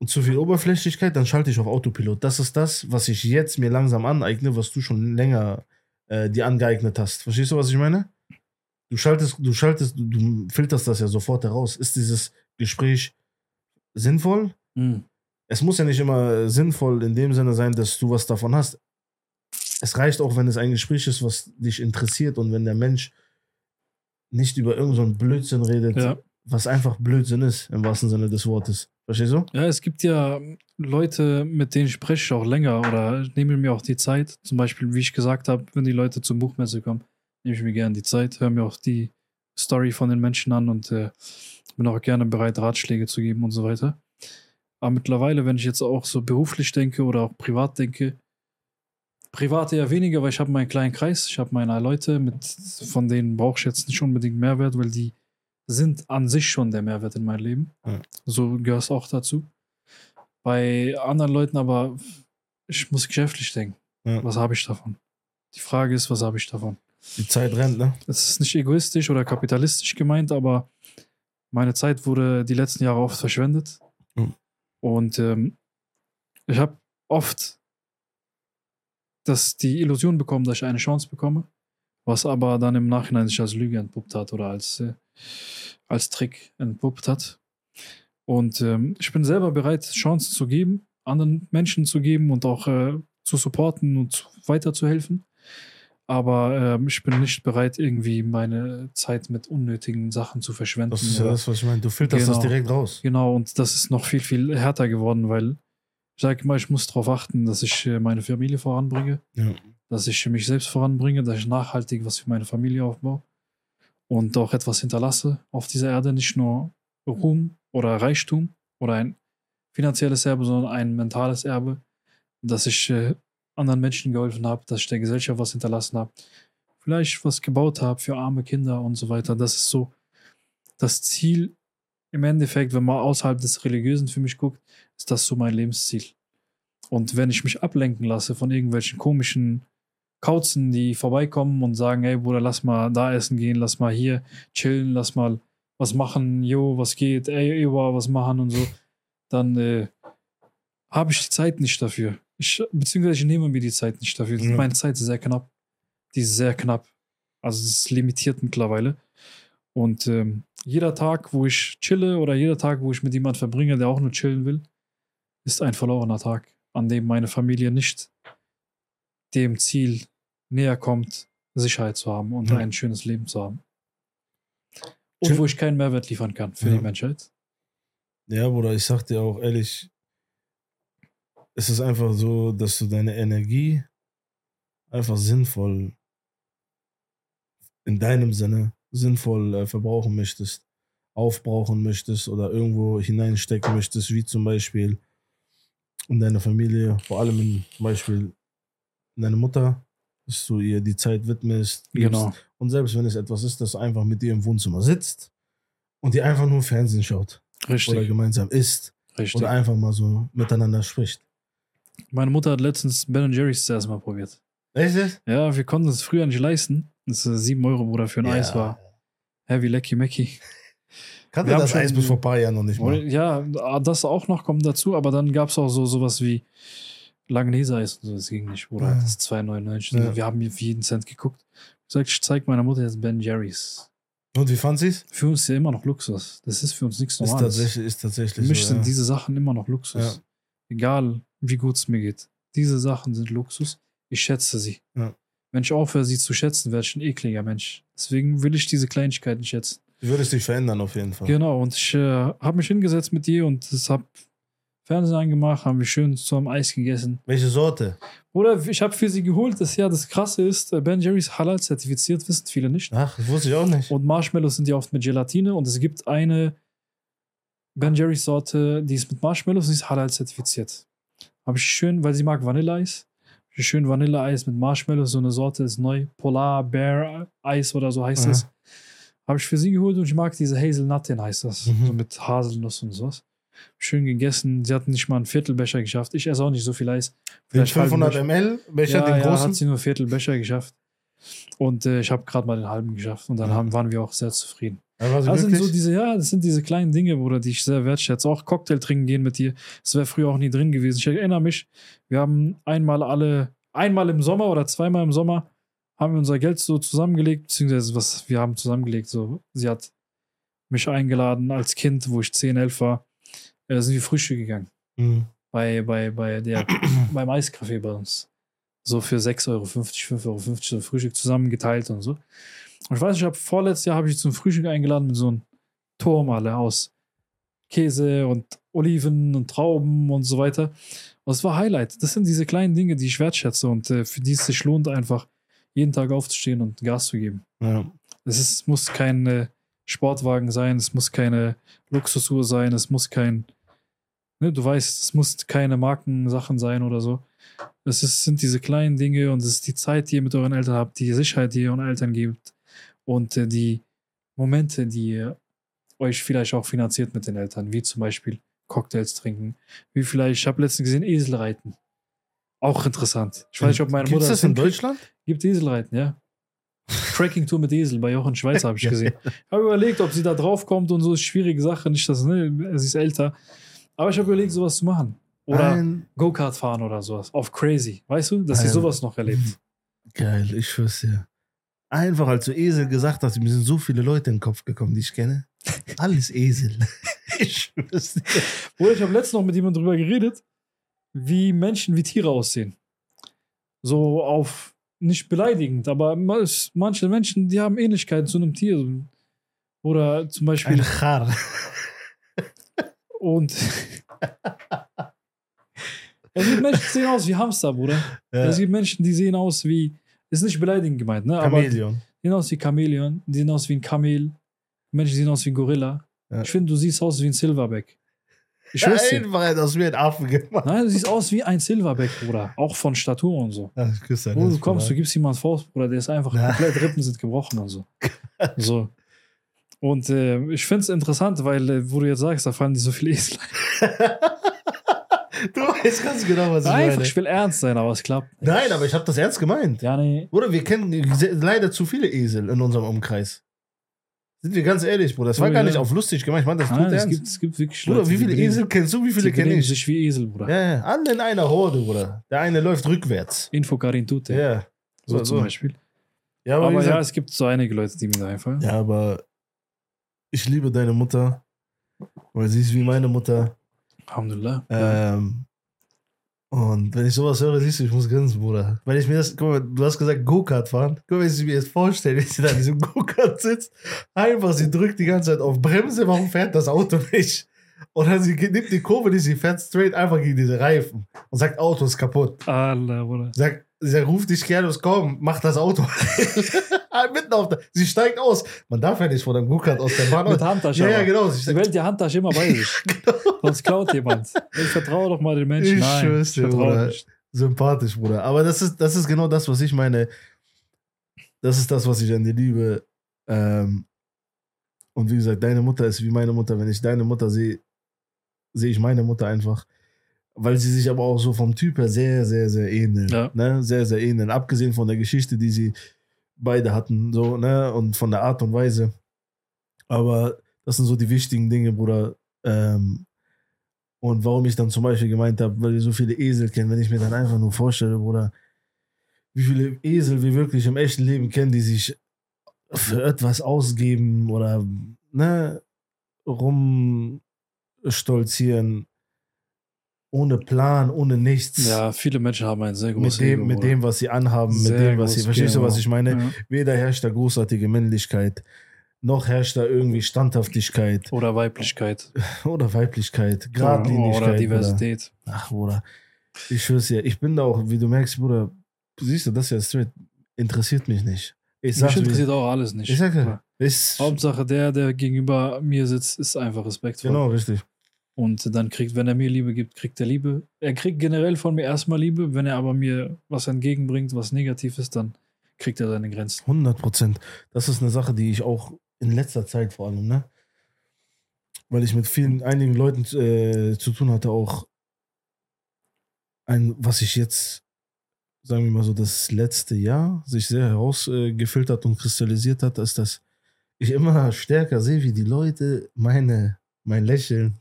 und zu viel Oberflächlichkeit, dann schalte ich auf Autopilot. Das ist das, was ich jetzt mir langsam aneigne, was du schon länger äh, dir angeeignet hast. Verstehst du, was ich meine? Du schaltest, du schaltest, du, du filterst das ja sofort heraus. Ist dieses Gespräch sinnvoll? Mhm. Es muss ja nicht immer sinnvoll in dem Sinne sein, dass du was davon hast. Es reicht auch, wenn es ein Gespräch ist, was dich interessiert und wenn der Mensch nicht über irgendeinen so Blödsinn redet, Ja. was einfach Blödsinn ist, im wahrsten Sinne des Wortes. Verstehst du? Ja, es gibt ja Leute, mit denen spreche ich auch länger oder nehme mir auch die Zeit. Zum Beispiel, wie ich gesagt habe, wenn die Leute zur Buchmesse kommen, nehme ich mir gerne die Zeit, höre mir auch die Story von den Menschen an und äh, bin auch gerne bereit, Ratschläge zu geben und so weiter. Aber mittlerweile, wenn ich jetzt auch so beruflich denke oder auch privat denke, privat eher weniger, weil ich habe meinen kleinen Kreis, ich habe meine Leute, mit, von denen brauche ich jetzt nicht unbedingt Mehrwert, weil die sind an sich schon der Mehrwert in meinem Leben. Ja. So gehört es auch dazu. Bei anderen Leuten aber, ich muss geschäftlich denken. Ja. Was habe ich davon? Die Frage ist, was habe ich davon? Die Zeit rennt, ne? Es ist nicht egoistisch oder kapitalistisch gemeint, aber meine Zeit wurde die letzten Jahre oft verschwendet. Und ähm, ich habe oft das, die Illusion bekommen, dass ich eine Chance bekomme, was aber dann im Nachhinein sich als Lüge entpuppt hat oder als, äh, als Trick entpuppt hat. Und ähm, ich bin selber bereit, Chancen zu geben, anderen Menschen zu geben und auch äh, zu supporten und zu- weiterzuhelfen. Aber ähm, ich bin nicht bereit, irgendwie meine Zeit mit unnötigen Sachen zu verschwenden. Das ist ja das, was ich meine. Du filterst das Genau. direkt raus. Genau, und das ist noch viel, viel härter geworden, weil ich sage immer, ich muss darauf achten, dass ich äh, meine Familie voranbringe, Ja. dass ich mich selbst voranbringe, dass ich nachhaltig was für meine Familie aufbaue und auch etwas hinterlasse auf dieser Erde, nicht nur Ruhm oder Reichtum oder ein finanzielles Erbe, sondern ein mentales Erbe, dass ich äh, anderen Menschen geholfen habe, dass ich der Gesellschaft was hinterlassen habe, vielleicht was gebaut habe für arme Kinder und so weiter. Das ist so das Ziel im Endeffekt, wenn man außerhalb des Religiösen für mich guckt, ist das so mein Lebensziel. Und wenn ich mich ablenken lasse von irgendwelchen komischen Kauzen, die vorbeikommen und sagen, hey Bruder, lass mal da essen gehen, lass mal hier chillen, lass mal was machen, jo, was geht, ey, Ewa, was machen und so, dann äh, habe ich die Zeit nicht dafür. Ich, beziehungsweise ich nehme mir die Zeit nicht dafür. Ja. Meine Zeit ist sehr knapp. Die ist sehr knapp. Also es ist limitiert mittlerweile. Und ähm, jeder Tag, wo ich chille oder jeder Tag, wo ich mit jemand verbringe, der auch nur chillen will, ist ein verlorener Tag, an dem meine Familie nicht dem Ziel näher kommt, Sicherheit zu haben und Ja. ein schönes Leben zu haben. Und Chill- wo ich keinen Mehrwert liefern kann für Ja. die Menschheit. Ja, Bruder, ich sag dir auch ehrlich, es ist einfach so, dass du deine Energie einfach sinnvoll, in deinem Sinne, sinnvoll äh, verbrauchen möchtest, aufbrauchen möchtest oder irgendwo hineinstecken möchtest, wie zum Beispiel in deine Familie, vor allem in, zum Beispiel in deine Mutter, dass du ihr die Zeit widmest. gibst. Genau. Und selbst wenn es etwas ist, dass du einfach mit ihr im Wohnzimmer sitzt und die einfach nur Fernsehen schaut Richtig. oder gemeinsam isst richtig. oder einfach mal so miteinander spricht. Meine Mutter hat letztens Ben Jerry's zuerst mal probiert. Echt? Ja, wir konnten es früher nicht leisten. Das ist 7 Euro, Bruder, für ein Eis war. Heavy Lecky Mackie. Kannte Wir das Eis bis vor ein paar Jahren noch nicht mal. Ja, das auch noch kommt dazu, aber dann gab es auch so sowas wie Langnese-Eis und so. Das ging nicht, Bruder. Ja. Das ist 2,99. Ja. Wir haben hier für jeden Cent geguckt. Ich sag, ich zeig meiner Mutter jetzt Ben Jerry's. Und wie fand sie's? Für uns ist ja immer noch Luxus. Das ist für uns nichts Ist Normales. tatsächlich, ist Für tatsächlich mich so, sind ja. diese Sachen immer noch Luxus. Ja. Egal, wie gut es mir geht. Diese Sachen sind Luxus. Ich schätze sie. Ja. Wenn ich aufhöre, sie zu schätzen, werde ich ein ekliger Mensch. Deswegen will ich diese Kleinigkeiten schätzen. Du würdest dich verändern auf jeden Fall. Genau, und ich äh, habe mich hingesetzt mit dir und es habe Fernsehen angemacht, haben wir schön zum Eis gegessen. Welche Sorte? Oder ich habe für sie geholt, das ja das Krasse ist, äh, Ben Jerry's Halal zertifiziert, wissen viele nicht. Ach, das wusste ich auch nicht. Und Marshmallows sind ja oft mit Gelatine und es gibt eine Ben Jerry's Sorte, die ist mit Marshmallows und die ist Halal zertifiziert. Habe ich schön, weil sie mag Vanilleeis. Schön Vanilleeis mit Marshmallows, so eine Sorte ist neu. Polar Bear Eis oder so heißt Aha. das. Habe ich für sie geholt und ich mag diese Hazelnut, heißt das. Mhm. So mit Haselnuss und sowas. Schön gegessen. Sie hat nicht mal einen Viertelbecher geschafft. Ich esse auch nicht so viel Eis. Den Vielleicht halben 500 Becher. ml? Welcher? Ja, den ja, großen? hat sie nur Viertelbecher geschafft. Und äh, ich habe gerade mal den halben geschafft. Und dann Ja. haben, waren wir auch sehr zufrieden. Sie Das sind so diese, ja, das sind diese kleinen Dinge, Bruder, die ich sehr wertschätze. Auch Cocktail trinken gehen mit dir. Das wäre früher auch nie drin gewesen. Ich erinnere mich, wir haben einmal alle, einmal im Sommer oder zweimal im Sommer, haben wir unser Geld so zusammengelegt, beziehungsweise was wir haben zusammengelegt. So, sie hat mich eingeladen als Kind, wo ich 10, 11 war. Da sind wir Frühstück gegangen. Mhm. Bei, bei, bei der, beim Eiscafé bei uns. So für 6,50 Euro, 5,50 Euro so Frühstück zusammengeteilt und so. Und ich weiß, ich habe vorletztes Jahr habe ich zum Frühstück eingeladen mit so einem Turm alle aus Käse und Oliven und Trauben und so weiter. Und es war Highlight. Das sind diese kleinen Dinge, die ich wertschätze und äh, für die es sich lohnt, einfach jeden Tag aufzustehen und Gas zu geben. Ja. Es ist, muss kein äh, Sportwagen sein, es muss keine Luxusuhr sein, es muss kein, ne, du weißt, es muss keine Markensachen sein oder so. Es ist, sind diese kleinen Dinge und es ist die Zeit, die ihr mit euren Eltern habt, die Sicherheit, die ihr euren Eltern gebt und äh, die Momente, die ihr euch vielleicht auch finanziert mit den Eltern, wie zum Beispiel Cocktails trinken, wie vielleicht, ich habe letztens gesehen, Esel reiten. Auch interessant. Ich weiß nicht, ob meine Gibt's Mutter das in. Deutschland? Gibt Eselreiten, ja. Trekking-Tour mit Esel bei Jochen Schweizer habe ich gesehen. Ich habe überlegt, ob sie da drauf kommt und so schwierige Sache, nicht dass, ne, sie ist älter. Aber ich habe überlegt, sowas zu machen. Oder Go-Kart fahren oder sowas. Auf crazy. Weißt du, dass sie ja. sowas noch erlebt. geil, ich schwör's dir. Einfach als du Esel gesagt hast, mir sind so viele Leute in den Kopf gekommen, die ich kenne. Alles Esel. ich dir. Oder ich habe letztens noch mit jemandem drüber geredet, wie Menschen wie Tiere aussehen. So auf, nicht beleidigend, aber manche Menschen, die haben Ähnlichkeiten zu einem Tier. Oder zum Beispiel Ein Char. Und. es gibt Menschen, die sehen aus wie Hamster, Bruder. Ja. Es gibt Menschen, die sehen aus wie. Ist nicht beleidigend gemeint, ne? Aber die Chamäleon. sehen aus wie Chamäleon, die sehen aus wie ein Kamel. Menschen sehen aus wie ein Gorilla. Ja. Ich finde, du siehst aus wie ein Silverback. Ich dir. Einfach hat aus mir ein Affen gemacht. Nein, du siehst aus wie ein Silverback, Bruder. Auch von Statur und so. Dein Wo du kommst, du gibst jemand Faust, Bruder, der ist einfach Na. komplett, Rippen sind gebrochen und so. So. Und äh, ich finde es interessant, weil, äh, wo du jetzt sagst, da fallen die so viele Esel Du weißt ganz genau, was ich Einfach, meine. ich will ernst sein, aber es klappt. nicht. Nein, aber ich habe das ernst gemeint. Ja, nee. Bruder, wir kennen leider zu viele Esel in unserem Umkreis. Sind wir ganz ehrlich, Bruder. Das war Oh, gar ja. nicht auf lustig gemeint. Ich meine das Nein, tot es ernst. gibt, es gibt wirklich Bruder, Leute, wie die viele Esel kennst du? Wie viele kenne ich? sich wie Esel, Bruder. Ja, ja, alle in einer Horde, Bruder. Der eine läuft rückwärts. Info Karin Tute. Ja. so, so, zum. Beispiel. Ja, aber, Aber, wie ja, es gibt so einige Leute, die mir da einfallen. ja, aber ich liebe deine Mutter, weil sie ist wie meine Mutter. Alhamdulillah. Ähm, und wenn ich sowas höre, siehst du, ich muss grinsen, Bruder. Wenn ich mir das, guck mal, du hast gesagt Go-Kart fahren. Guck mal, wenn ich mir jetzt vorstelle, wie sie da in diesem Go-Kart sitzt, einfach, sie drückt die ganze Zeit auf Bremse, warum fährt das Auto nicht? Und dann sie nimmt die Kurve, die sie fährt straight einfach gegen diese Reifen und sagt, Auto ist kaputt. Allah, Bruder. Sagt, sie ruft dich Kerlos, komm, mach das Auto. Mitten auf der, sie steigt aus. Man darf ja nicht vor dem Go-Kart aus der Bahn. Mit Handtasche. ja, ja, genau. Sie sagt, behält die Handtasche immer bei sich. Sonst klaut jemand. Ich vertraue doch mal den Menschen. Ich Nein, ich vertraue nicht. sympathisch, Bruder. Aber das ist, das ist genau das, was ich meine. Das ist das, was ich an dir liebe. Ähm, und wie gesagt, deine Mutter ist wie meine Mutter. Wenn ich deine Mutter sehe, sehe ich meine Mutter einfach. Weil sie sich aber auch so vom Typ her sehr, sehr, sehr ähneln. Ja. Ne? Sehr, sehr ähneln. Abgesehen von der Geschichte, die sie beide hatten, so, ne? Und von der Art und Weise. Aber das sind so die wichtigen Dinge, Bruder. Ähm, und warum ich dann zum Beispiel gemeint habe, weil wir so viele Esel kennen, wenn ich mir dann einfach nur vorstelle, Bruder, wie viele Esel wir wirklich im echten Leben kennen, die sich für etwas ausgeben oder ne, rumstolzieren, ohne Plan, ohne nichts. Ja, viele Menschen haben ein sehr mit großes dem, Ego, mit dem, was sie anhaben, mit Sehr dem, was sie. Verstehst du, was ich meine? Ja. Weder herrscht da großartige Männlichkeit, noch herrscht da irgendwie Standhaftigkeit Oder Weiblichkeit. oder Weiblichkeit, Gradlinigkeit. Oder. Diversität. Ach, Bruder. Ich schwör's dir, ich bin da auch, wie du merkst, Bruder, siehst du, das ja straight, interessiert mich nicht. Ich Mich sag, interessiert auch alles nicht. ich sag ja, Hauptsache der, der gegenüber mir sitzt, ist einfach respektvoll. genau, richtig. Und dann kriegt, wenn er mir Liebe gibt, kriegt er Liebe. Er kriegt generell von mir erstmal Liebe. Wenn er aber mir was entgegenbringt, was negativ ist, dann kriegt er seine Grenzen. 100 Prozent. Das ist eine Sache, die ich auch in letzter Zeit vor allem, ne? Weil ich mit vielen, einigen Leuten äh, zu tun hatte, auch ein, was ich jetzt, sagen wir mal so, das letzte Jahr sich sehr herausgefiltert und kristallisiert hat, ist, dass ich immer stärker sehe, wie die Leute meine, mein Lächeln,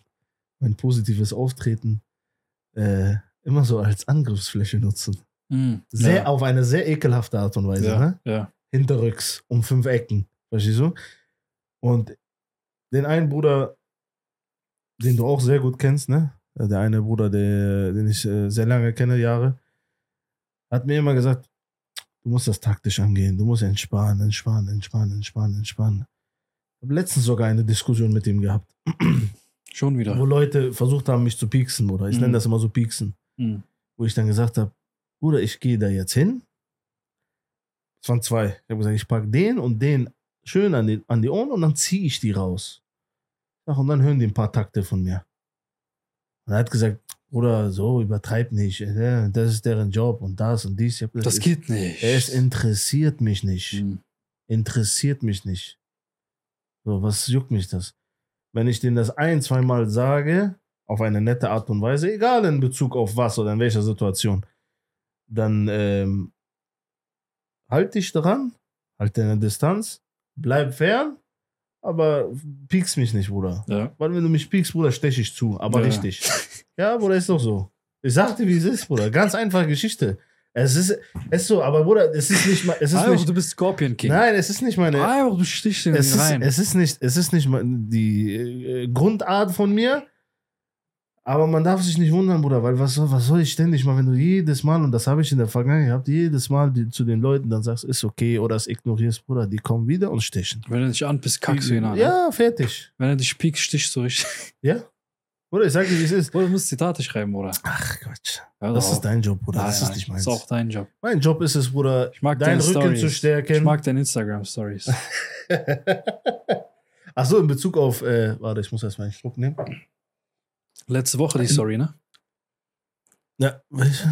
mein positives Auftreten äh, immer so als Angriffsfläche nutzen. Mhm. Sehr, ja. Auf eine sehr ekelhafte Art und Weise. ja, Ne? ja. hinterrücks um fünf Ecken. Verstehst du? Und den einen Bruder, den du auch sehr gut kennst, ne? Der eine Bruder, der, den ich äh, sehr lange kenne, Jahre, hat mir immer gesagt, du musst das taktisch angehen, du musst entspannen, entspannen, entspannen, entspannen, entspannen. Ich habe letztens sogar eine Diskussion mit ihm gehabt, Schon wieder. wo Leute versucht haben, mich zu pieksen, oder ich Mhm. nenne das immer so pieksen, Mhm. wo ich dann gesagt habe, Bruder, ich gehe da jetzt hin. Es waren zwei. Ich habe gesagt, ich packe den und den schön an die, an die Ohren und dann ziehe ich die raus. Ach, und dann hören die ein paar Takte von mir. Und er hat gesagt, Bruder, so übertreib nicht. Das ist deren Job und das und dies. Gesagt, Das geht nicht. Es interessiert mich nicht. Mhm. Interessiert mich nicht. So, was juckt mich das? Wenn ich denen das ein, zweimal sage, auf eine nette Art und Weise, egal in Bezug auf was oder in welcher Situation, dann ähm, halt dich dran, halt deine Distanz, bleib fern, aber piekst mich nicht, Bruder. Ja. Weil wenn du mich piekst, Bruder, steche ich zu, aber Ja. richtig. Ja, Bruder, ist doch so. Ich sag dir, wie es ist, Bruder. Ganz einfache Geschichte. Es ist, es ist so, aber Bruder, es ist nicht, mal- es ist Einfach, nicht, du bist Scorpion King. nein, es ist nicht meine, Einfach, du stichst den es ist, rein. es ist nicht, es ist nicht die äh, Grundart von mir, aber man darf sich nicht wundern, Bruder, weil was soll, was soll ich ständig mal, wenn du jedes Mal, und das habe ich in der Vergangenheit gehabt, jedes Mal die, zu den Leuten dann sagst, ist okay oder es ignorierst, Bruder, die kommen wieder und stechen. Wenn du dich anpisst, kackst du ihn an. ne? Ja, fertig. Wenn er dich piekst, stichst du richtig. Ja. Bruder, ich sag dir, wie es ist. Oder du musst Zitate schreiben, oder? Ach. Hör Das doch ist dein Job, Bruder. Das ist nicht meins. Das ist auch dein Job. Mein Job ist es, Bruder, Ich mag deinen deine Rücken Stories. zu stärken. Ich mag deine Instagram-Stories. Ach so, in Bezug auf, äh, warte, ich muss erst mal einen Schluck nehmen. Letzte Woche die Story, ne? Ja?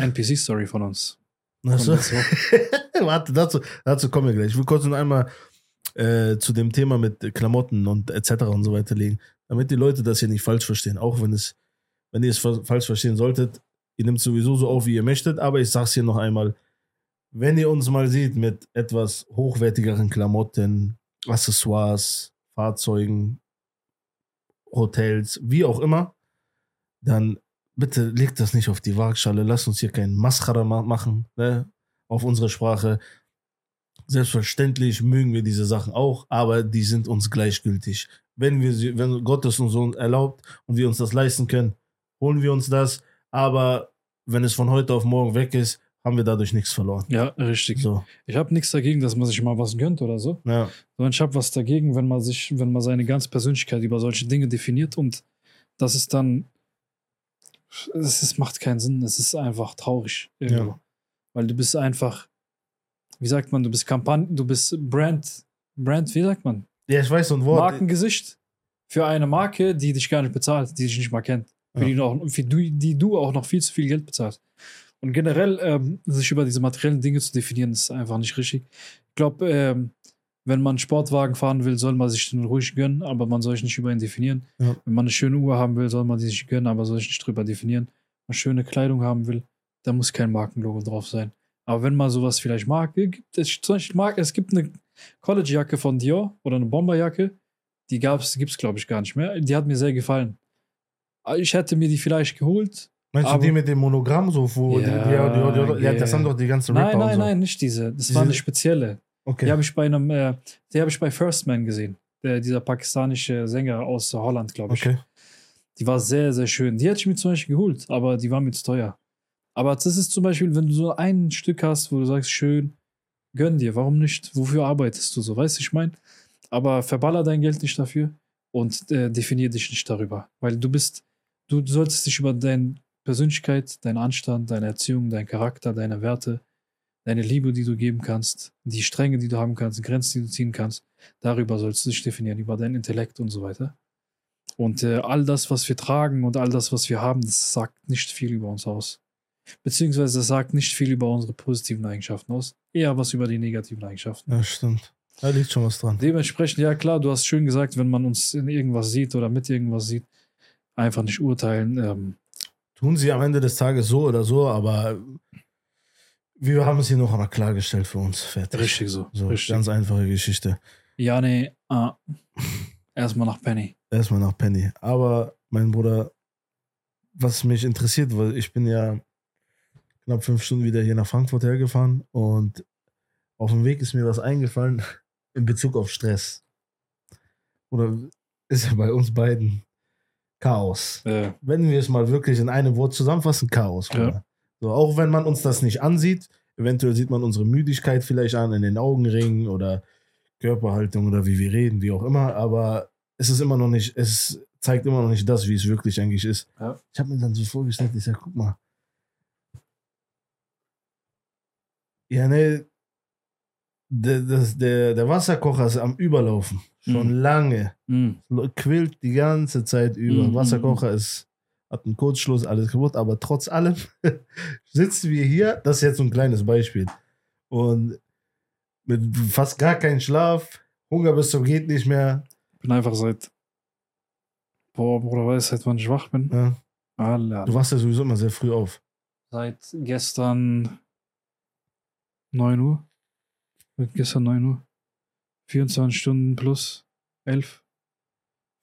NPC-Story von uns. Ach Von so. letzter Woche. Warte, dazu, dazu kommen wir gleich. Ich will kurz noch einmal äh, zu dem Thema mit Klamotten und etc. und so weiter legen, damit die Leute das hier nicht falsch verstehen. Auch wenn es, wenn ihr es fa- falsch verstehen solltet, ihr nehmt sowieso so auf, wie ihr möchtet, aber ich sag's hier noch einmal. Wenn ihr uns mal seht mit etwas hochwertigeren Klamotten, Accessoires, Fahrzeugen, Hotels, wie auch immer, dann bitte legt das nicht auf die Waagschale. Lasst uns hier keinen Mascara ma machen, ne? auf unsere Sprache. Selbstverständlich mögen wir diese Sachen auch, aber die sind uns gleichgültig. Wenn wir sie, wenn Gott es uns so erlaubt und wir uns das leisten können, holen wir uns das. Aber wenn es von heute auf morgen weg ist, haben wir dadurch nichts verloren. Ja, richtig. So, Ich habe nichts dagegen, dass man sich mal was gönnt oder so. ja, Sondern ich habe was dagegen, wenn man sich, wenn man seine ganze Persönlichkeit über solche Dinge definiert und das ist dann, es macht keinen Sinn. Es ist einfach traurig. Irgendwo. Ja. Weil du bist einfach, wie sagt man, du bist Kampagne, du bist Brand, Brand, wie sagt man? ja, ich weiß so ein Wort. Markengesicht für eine Marke, die dich gar nicht bezahlt, die dich nicht mal kennt. Für, Ja. die, noch, für die, die du auch noch viel zu viel Geld bezahlst. Und generell ähm, sich über diese materiellen Dinge zu definieren, ist einfach nicht richtig. Ich glaube, ähm, wenn man Sportwagen fahren will, soll man sich den ruhig gönnen, aber man soll sich nicht über ihn definieren. Ja. Wenn man eine schöne Uhr haben will, soll man die sich gönnen, aber soll sich nicht drüber definieren. Wenn man schöne Kleidung haben will, da muss kein Markenlogo drauf sein. Aber wenn man sowas vielleicht mag, gibt es zum Beispiel mag, es gibt eine Collegejacke von Dior oder eine Bomberjacke, die gab's, gibt's glaube ich gar nicht mehr. Die hat mir sehr gefallen. Ich hätte mir die vielleicht geholt. Meinst aber- du die mit dem Monogramm, so wo Ja, die, die, die, ja, das haben doch die ganzen Rapper Nein, nein, so. nein, nicht diese. Das Diese- war eine spezielle. Okay. Die habe ich bei einem, äh, die habe ich bei First Man gesehen. Der, dieser pakistanische Sänger aus Holland, glaube ich. okay. Die war sehr, sehr schön. Die hätte ich mir zum Beispiel geholt, aber die war mir zu teuer. Aber das ist zum Beispiel, wenn du so ein Stück hast, wo du sagst, schön, gönn dir, warum nicht? Wofür arbeitest du so? Weißt du, ich meine? Aber verballer dein Geld nicht dafür und äh, definier dich nicht darüber. Weil du bist, du solltest dich über deine Persönlichkeit, deinen Anstand, deine Erziehung, deinen Charakter, deine Werte, deine Liebe, die du geben kannst, die Stränge, die du haben kannst, Grenzen, die du ziehen kannst, darüber sollst du dich definieren, über dein Intellekt und so weiter. Und äh, all das, was wir tragen und all das, was wir haben, das sagt nicht viel über uns aus. Beziehungsweise das sagt nicht viel über unsere positiven Eigenschaften aus, eher was über die negativen Eigenschaften. Ja, stimmt. Da liegt schon was dran. Dementsprechend, ja klar, du hast schön gesagt, wenn man uns in irgendwas sieht oder mit irgendwas sieht, einfach nicht urteilen. Ähm, Tun sie am Ende des Tages so oder so, aber wir haben es hier noch einmal klargestellt für uns. Fertig. richtig so. So, richtig. ganz einfache Geschichte. Ja, nee. Ah. Erstmal nach Penny. Erstmal nach Penny. Aber mein Bruder, was mich interessiert, weil ich bin ja knapp fünf Stunden wieder hier nach Frankfurt hergefahren und auf dem Weg ist mir was eingefallen in Bezug auf Stress. Oder ist ja bei uns beiden Chaos. Äh, Wenn wir es mal wirklich in einem Wort zusammenfassen, Chaos. Ja. So, auch wenn man uns das nicht ansieht, eventuell sieht man unsere Müdigkeit vielleicht an in den Augenringen oder Körperhaltung oder wie wir reden, wie auch immer, aber es ist immer noch nicht, es zeigt immer noch nicht das, wie es wirklich eigentlich ist. Ja. Ich habe mir dann so vorgestellt, ich sag, guck mal. Ja, ne, der, das, der, der Wasserkocher ist am Überlaufen. Schon Mhm. lange. mh. Quillt die ganze Zeit über. Mhm. Wasserkocher ist, hat einen Kurzschluss, alles kaputt, aber trotz allem sitzen wir hier. Das ist jetzt so ein kleines Beispiel. Und mit fast gar keinem Schlaf, Hunger bis zum geht nicht mehr. bin einfach seit. Boah, Bruder, weiß seit wann ich wach bin. Ja. Du wachst ja sowieso immer sehr früh auf. Seit gestern 9 Uhr. Gestern 9 Uhr. 24 Stunden plus 11.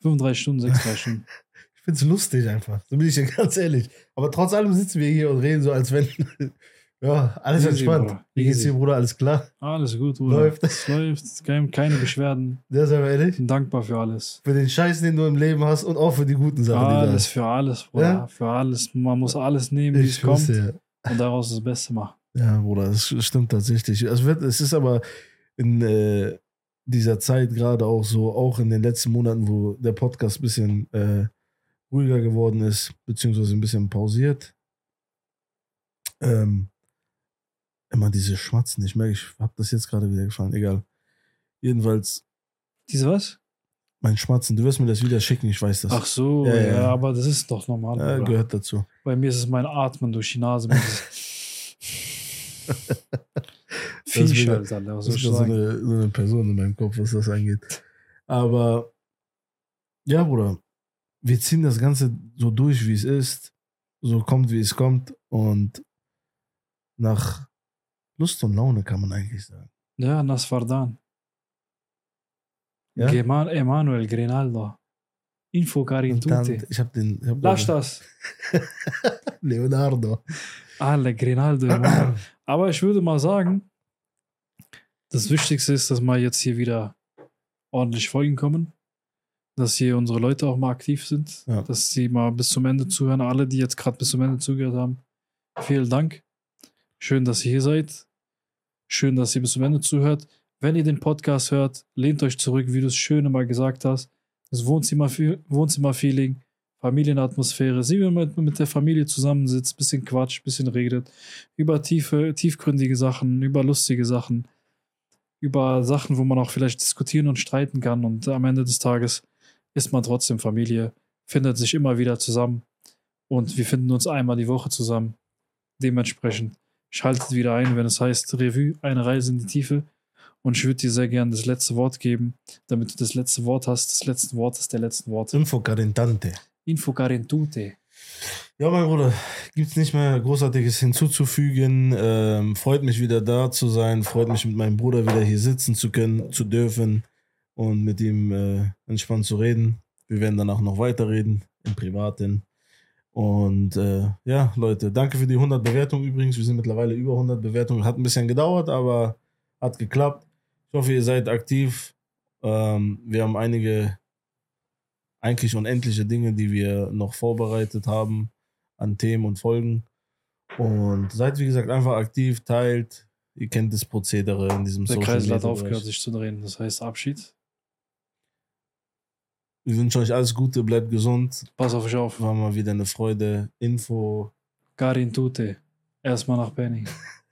35 Stunden, 36 Stunden. Ich find's lustig einfach. So bin ich dir ganz ehrlich. Aber trotz allem sitzen wir hier und reden so, als wenn. ja, alles Easy, entspannt. Bruder. Wie geht's dir, Bruder? Alles klar? Alles gut, Bruder. Läuft. Es läuft. Kein, keine Beschwerden. Sehr, sehr ehrlich. Bin dankbar für alles. Für den Scheiß, den du im Leben hast und auch für die guten Sachen, die du Alles für alles, Bruder. Ja? Für alles. Man muss alles nehmen, wie es kommt. ja. Und daraus das Beste machen. Ja, Bruder, das stimmt tatsächlich. Es, wird, es ist aber in äh, dieser Zeit gerade auch so, auch in den letzten Monaten, wo der Podcast ein bisschen äh, ruhiger geworden ist, beziehungsweise ein bisschen pausiert. Ähm, immer diese Schmatzen. Ich merke, ich habe das jetzt gerade wieder gefallen. Egal. Jedenfalls, Diese was? mein Schmatzen, du wirst mir das wieder schicken, ich weiß das. Ach so, Ja, ja, ja. aber das ist doch normal. ja, gehört dazu. Bei mir ist es mein Atmen durch die Nase. Das Viech, ist wieder- Alter. Was Das ist ich so sagen? eine, so eine Person in meinem Kopf, was das angeht. Aber ja, Bruder, wir ziehen das Ganze so durch, wie es ist. So kommt, wie es kommt. Und nach Lust und Laune kann man eigentlich sagen. Ja, Nasfardan. Ja? Geman Emanuel Grinaldo. Info Karin Tute. ich habe den. Ich hab Lass das. Leonardo. Alle Grinaldo. Emanuel. Aber ich würde mal sagen, das Wichtigste ist, dass mal jetzt hier wieder ordentlich Folgen kommen. Dass hier unsere Leute auch mal aktiv sind. Ja. Dass sie mal bis zum Ende zuhören. Alle, die jetzt gerade bis zum Ende zugehört haben. Vielen Dank. Schön, dass ihr hier seid. Schön, dass ihr bis zum Ende zuhört. Wenn ihr den Podcast hört, lehnt euch zurück, wie du es schön immer gesagt hast. Das Wohnzimmer, Wohnzimmerfeeling, Familienatmosphäre. Sie, wenn man mit der Familie zusammensitzt, bisschen quatscht, bisschen redet. Über tiefe, tiefgründige Sachen, über lustige Sachen. Über Sachen, wo man auch vielleicht diskutieren und streiten kann. Und am Ende des Tages ist man trotzdem Familie, findet sich immer wieder zusammen. Und wir finden uns einmal die Woche zusammen. Dementsprechend schaltet wieder ein, wenn es heißt Revue, eine Reise in die Tiefe. Und ich würde dir sehr gerne das letzte Wort geben, damit du das letzte Wort hast. Das letzte Wort ist der letzte Worte. Info Carentante. Info Carentute. Ja, mein Bruder, gibt es nicht mehr Großartiges hinzuzufügen. Ähm, freut mich wieder da zu sein. Freut mich mit meinem Bruder wieder hier sitzen zu können, zu dürfen und mit ihm äh, entspannt zu reden. Wir werden danach noch weiterreden im Privaten. Und äh, ja, Leute, danke für die 100 Bewertungen übrigens. Wir sind mittlerweile über 100 Bewertungen. Hat ein bisschen gedauert, aber hat geklappt. Ich hoffe, ihr seid aktiv. Ähm, wir haben einige eigentlich unendliche Dinge, die wir noch vorbereitet haben an Themen und Folgen. Und seid, wie gesagt, einfach aktiv, teilt. Ihr kennt das Prozedere in diesem Der Social Kreisel hat aufgehört, sich zu drehen. Das heißt Abschied. Wir wünschen euch alles Gute, bleibt gesund. Pass auf euch auf. War mal wieder eine Freude. Info. Carentute. Erstmal nach Benny.